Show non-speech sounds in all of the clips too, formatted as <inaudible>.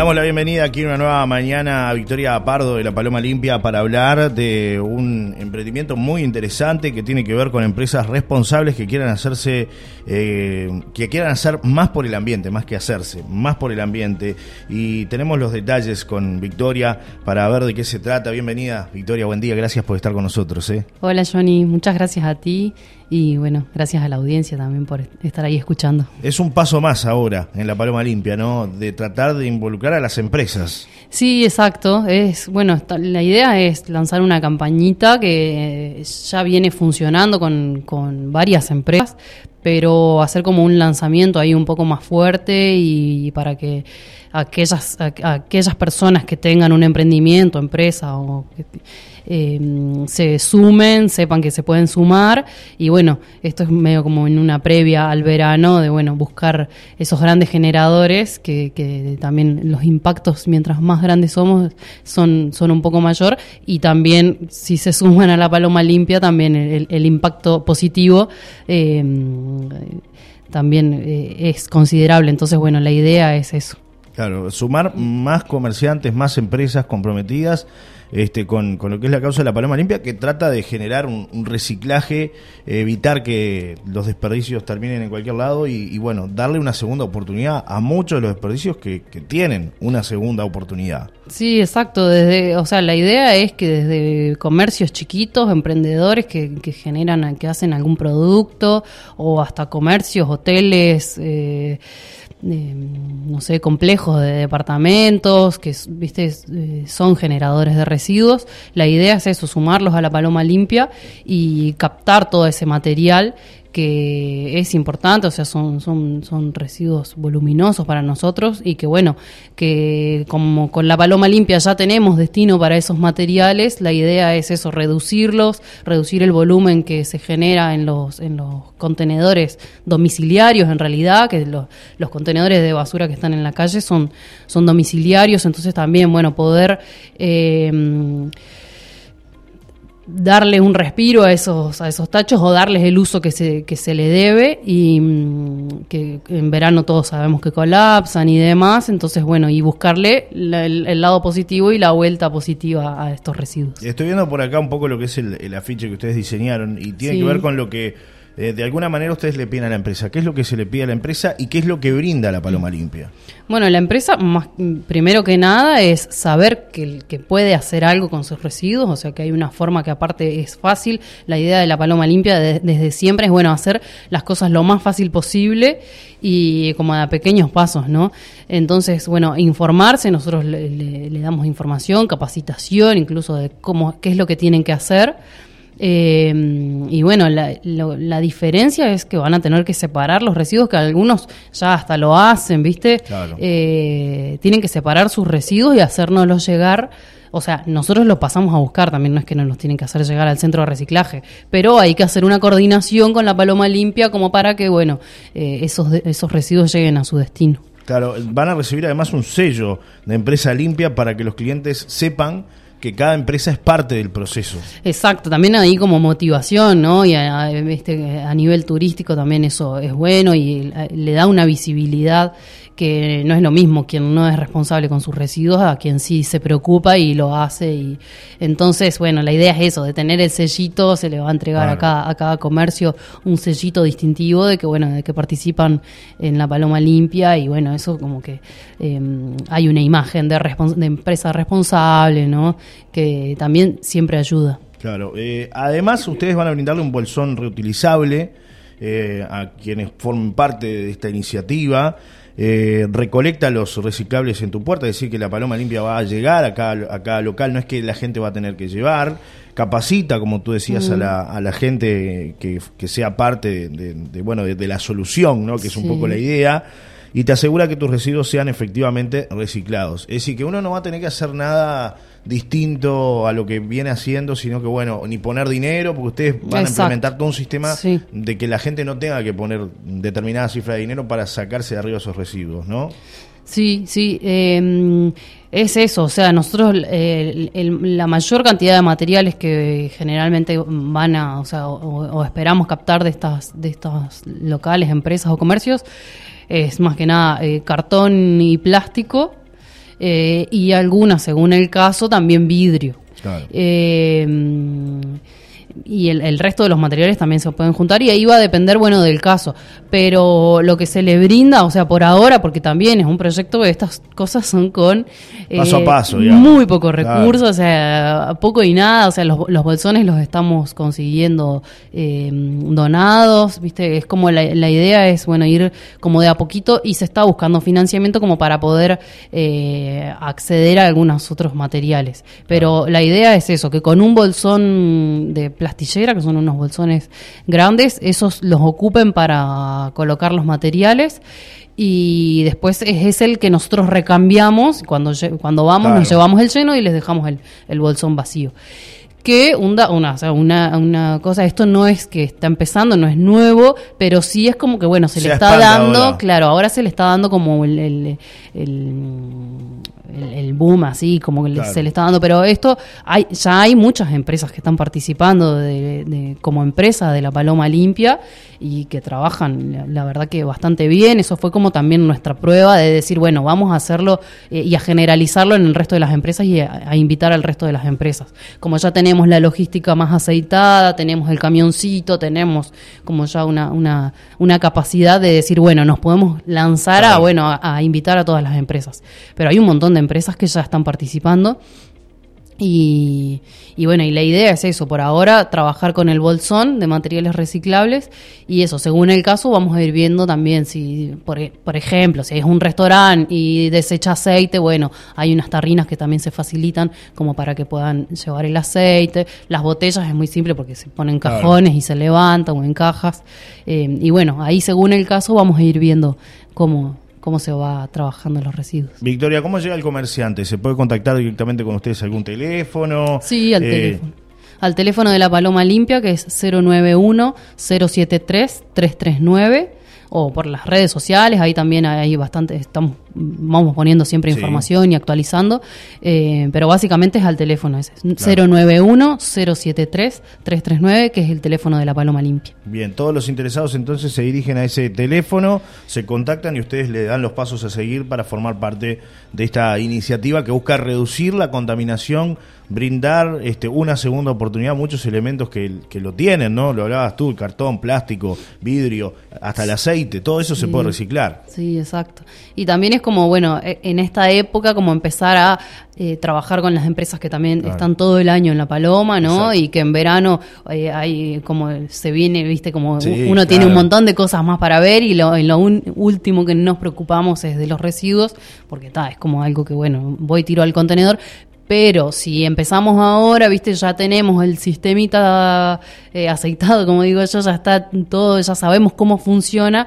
damos la bienvenida aquí en una nueva mañana a Victoria Pardo de la Paloma Limpia para hablar de un emprendimiento muy interesante que tiene que ver con empresas responsables que quieran hacerse, eh, que quieran hacer más por el ambiente, más que hacerse, más por el ambiente. Y tenemos los detalles con Victoria para ver de qué se trata. Bienvenida, Victoria, buen día, gracias por estar con nosotros. ¿eh? Hola Johnny, muchas gracias a ti y bueno, gracias a la audiencia también por estar ahí escuchando. Es un paso más ahora en la Paloma Limpia, ¿no? De tratar de involucrar a las empresas. Sí, exacto. Es bueno, la idea es lanzar una campañita que ya viene funcionando con, con varias empresas, pero hacer como un lanzamiento ahí un poco más fuerte y, para que aquellas, aquellas personas que tengan un emprendimiento, empresa o que, Em, se sumen, sepan que se pueden sumar y bueno, esto es medio como en una previa al verano de bueno, buscar esos grandes generadores que, que también los impactos mientras más grandes somos son, son un poco mayor y también si se suman a la paloma limpia también el, impacto positivo em, también eh, es considerable. Entonces, bueno, la idea es eso. Claro, sumar más comerciantes, más empresas comprometidas este, con, con, lo que es la causa de la paloma limpia, que trata de generar un, reciclaje, evitar que los desperdicios terminen en cualquier lado y, bueno, darle una segunda oportunidad a muchos de los desperdicios que, que, tienen una segunda oportunidad. Sí, exacto. Desde, o sea, la idea es que desde comercios chiquitos, emprendedores que, que generan, que hacen algún producto, o hasta comercios, hoteles, eh, no sé, complejos de departamentos que, viste, eh, son generadores de residuos. La idea es eso, sumarlos a la paloma limpia y captar todo ese material que es importante, o sea, son, son, son residuos voluminosos para nosotros y que bueno, que como con la paloma limpia ya tenemos destino para esos materiales, la idea es eso, reducirlos, reducir el volumen que se genera en los, en los contenedores domiciliarios en realidad, que los, los contenedores de basura que están en la calle son, son domiciliarios, entonces también, bueno, poder... Eh, darle un respiro a esos, a esos tachos o darles el uso que se, que se le debe y mm, que en verano todos sabemos que colapsan y demás, entonces bueno, y buscarle el, lado positivo y la vuelta positiva a estos residuos. Estoy viendo por acá un poco lo que es el, afiche que ustedes diseñaron y tiene que ver con lo que eh, de alguna manera ustedes le piden a la empresa. ¿Qué es lo que se le pide a la empresa y qué es lo que brinda la Paloma Limpia? Bueno, la empresa, más, primero que nada, es saber que, que puede hacer algo con sus residuos, o sea que hay una forma que aparte es fácil. La idea de la Paloma Limpia desde siempre es, bueno, hacer las cosas lo más fácil posible y como a pequeños pasos, ¿no? Entonces, bueno, informarse, nosotros le, le damos información, capacitación, incluso de cómo, qué es lo que tienen que hacer eh, y bueno, la, diferencia es que van a tener que separar los residuos, que algunos ya hasta lo hacen, ¿viste? Eh, tienen que separar sus residuos y hacérnoslos llegar. O sea, nosotros los pasamos a buscar, también no es que nos los tienen que hacer llegar al centro de reciclaje, pero hay que hacer una coordinación con la paloma limpia como para que, bueno, eh, esos, esos residuos lleguen a su destino. Claro, van a recibir además un sello de empresa limpia para que los clientes sepan que cada empresa es parte del proceso. Exacto, también ahí como motivación, ¿no? Y a, a nivel turístico también eso es bueno y le da una visibilidad que no es lo mismo quien no es responsable con sus residuos a quien sí se preocupa y lo hace. y Entonces, bueno, la idea es eso, de tener el sellito, se le va a entregar a, cada, a cada comercio un sellito distintivo de que, bueno, de que participan en la paloma limpia y bueno, eso como que em, hay una imagen de, de empresa responsable, ¿no? Que también siempre ayuda. Claro, eh, además ustedes van a brindarle un bolsón reutilizable eh, a quienes formen parte de esta iniciativa. Eh, recolecta los reciclables en tu puerta, es decir, que la paloma limpia va a llegar a cada, local, no es que la gente va a tener que llevar, capacita, como tú decías, a, la, a la gente que, sea parte de, bueno, de, la solución, ¿no? que es un poco la idea y te asegura que tus residuos sean efectivamente reciclados. Es decir, que uno no va a tener que hacer nada distinto a lo que viene haciendo, sino que, bueno, ni poner dinero, porque ustedes van a implementar todo un sistema de que la gente no tenga que poner determinada cifra de dinero para sacarse de arriba esos residuos, ¿no? Sí, sí. Em, es eso, o sea, nosotros la mayor cantidad de materiales que generalmente van a, o sea, o, esperamos captar de estas, de estos locales, empresas o comercios, es más que nada eh, cartón y plástico eh, y algunas, según el caso, también vidrio. Claro. Eh, y el, el resto de los materiales también se pueden juntar y ahí va a depender, bueno, del caso. Pero lo que se le brinda, o sea, por ahora, porque también es un proyecto, estas cosas son con Paso a paso, muy digamos. pocos Claro. recursos, o sea, poco y nada, o sea, los, los bolsones los estamos consiguiendo eh, donados, ¿viste? Es como la, la idea es, bueno, ir como de a poquito y se está buscando financiamiento como para poder eh, acceder a algunos otros materiales. Pero la idea es eso, que con un bolsón de plastillera, que son unos bolsones grandes, esos los ocupen para colocar los materiales y después es, es el que nosotros recambiamos cuando cuando vamos Claro. nos llevamos el lleno y les dejamos el, el bolsón vacío que una, una, o sea, una, una cosa, esto no es que está empezando, no es nuevo, pero sí es como que, bueno, se, Se le está dando, ahora. claro, ahora se le está dando como el boom, así, como que Claro. se le está dando, pero esto, hay ya hay muchas empresas que están participando de, de- como empresa de la Paloma Limpia y que trabajan, la, la verdad que bastante bien, eso fue como también nuestra prueba de decir, bueno, vamos a hacerlo eh, y a generalizarlo en el resto de las empresas y a, a invitar al resto de las empresas. Como ya tenemos la logística más aceitada, tenemos el camioncito, tenemos como ya una, una, una capacidad de decir, bueno, nos podemos lanzar a, bueno, a, a invitar a todas las empresas. Pero hay un montón de empresas que ya están participando. Y, y bueno, y la idea es eso, por ahora trabajar con el bolsón de materiales reciclables. Y eso, según el caso vamos a ir viendo también si, por, e- por ejemplo, si es un restaurante y desecha aceite, bueno, hay unas tarrinas que también se facilitan como para que puedan llevar el aceite, las botellas es muy simple porque se ponen cajones y se levantan o en cajas. Eh, y bueno, ahí según el caso vamos a ir viendo cómo, cómo se va trabajando los residuos. Victoria, ¿cómo llega el comerciante? ¿Se puede contactar directamente con ustedes algún teléfono? Sí, al Eh, teléfono. Al teléfono de la Paloma Limpia, que es 091-073-339, o por las redes sociales, ahí también hay bastante, estamos, vamos poniendo siempre Sí. información y actualizando, eh, pero básicamente es al teléfono ese, 091-073-339, que es el teléfono de la Paloma Limpia. Bien, todos los interesados entonces se dirigen a ese teléfono, se contactan y ustedes le dan los pasos a seguir para formar parte de esta iniciativa que busca reducir la contaminación, brindar este, una segunda oportunidad muchos elementos que, que lo tienen, ¿no? Lo hablabas tú, el cartón, plástico, vidrio, hasta el aceite, todo eso se Sí. puede reciclar. Sí, exacto. Y también es como, bueno, e- en esta época como empezar a eh, trabajar con las empresas que también Claro. están todo el año en La Paloma, ¿no? Exacto. Y que en verano eh, hay como se viene, viste, como Sí, uno tiene un montón de cosas más para ver y lo, y lo un- último que nos preocupamos es de los residuos, porque está, es como algo que, bueno, voy tiro al contenedor. Pero si empezamos ahora, viste, ya tenemos el sistemita eh, aceitado, como digo yo, ya está todo, ya sabemos cómo funciona.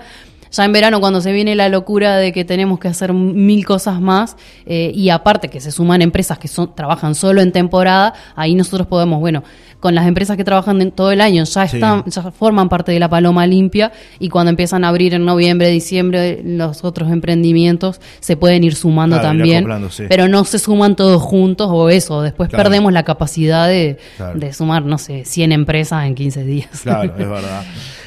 Ya en verano, cuando se viene la locura de que tenemos que hacer mil cosas más, eh, y aparte que se suman empresas que son, trabajan solo en temporada, ahí nosotros podemos, bueno, con las empresas que trabajan en todo el año ya Sí. están, ya forman parte de la paloma limpia, y cuando empiezan a abrir en noviembre, diciembre, los otros emprendimientos se pueden ir sumando Claro, ir también. Pero no se suman todos juntos o eso, después Claro. perdemos la capacidad de, Claro. de sumar, no sé, 100 empresas en 15 días. Claro, es <laughs> verdad.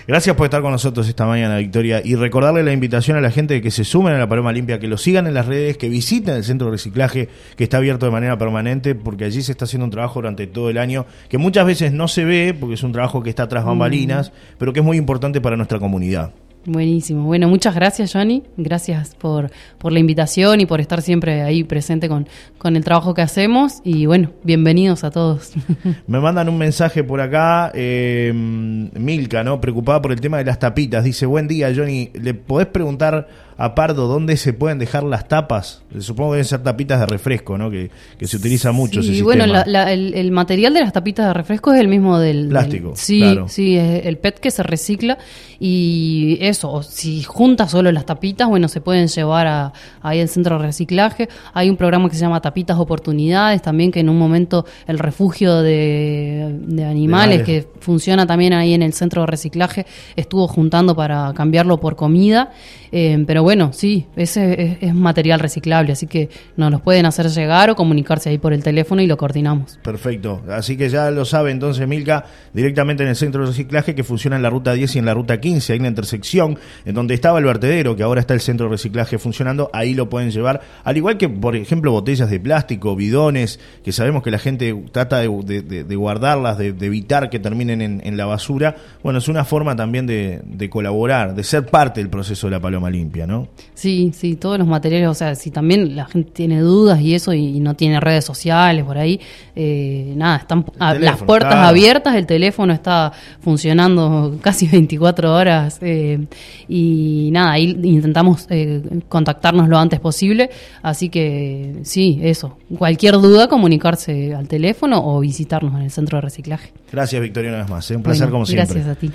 Gracias por estar con nosotros esta mañana, Victoria. Y recordarle la invitación a la gente de que se sumen a la Paloma Limpia, que lo sigan en las redes, que visiten el centro de reciclaje que está abierto de manera permanente, porque allí se está haciendo un trabajo durante todo el año, que muchas veces no se ve, porque es un trabajo que está tras bambalinas, pero que es muy importante para nuestra comunidad. Buenísimo. Bueno, muchas gracias, Johnny. Gracias por, por la invitación y por estar siempre ahí presente con, con el trabajo que hacemos. Y bueno, bienvenidos a todos. <laughs> Me mandan un mensaje por acá, eh, Milka, ¿no? Preocupada por el tema de las tapitas. Dice, buen día, Johnny. ¿Le podés preguntar a Pardo dónde se pueden dejar las tapas? Supongo que deben ser tapitas de refresco, ¿no? Que, que se utiliza mucho ese Y bueno, sistema. la- la- el, el material de las tapitas de refresco es el mismo del... Plástico, del- sí, claro. sí, es el PET que se recicla. Y eso, si juntas solo las tapitas, bueno, se pueden llevar a, ahí al centro de reciclaje. Hay un programa que se llama Tapitas Oportunidades también, que en un momento el refugio de, de animales, animales. que funciona también ahí en el centro de reciclaje, estuvo juntando para cambiarlo por comida. Eh, pero bueno, sí, ese es, material reciclable, así que nos los pueden hacer llegar o comunicarse ahí por el teléfono y lo coordinamos. Perfecto, así que ya lo sabe entonces Milka, directamente en el centro de reciclaje que funciona en la ruta 10 y en la ruta 15, hay una intersección en donde estaba el vertedero, que ahora está el centro de reciclaje funcionando, ahí lo pueden llevar, al igual que por ejemplo botellas de plástico, bidones, que sabemos que la gente trata de, guardarlas, de, evitar que terminen en, la basura, bueno, es una forma también de colaborar, de ser parte del proceso de la paloma limpia, ¿no? Sí, sí, todos los materiales, o sea, si también la gente tiene dudas y eso y, no tiene redes sociales por ahí, eh, nada, están las puertas abiertas, el teléfono está funcionando <laughs> casi 24 horas eh, y nada, ahí intentamos eh, contactarnos lo antes posible, así que sí, eso, cualquier duda comunicarse al teléfono o visitarnos en el centro de reciclaje. Gracias Victoria una vez más, un placer como siempre. Gracias a ti.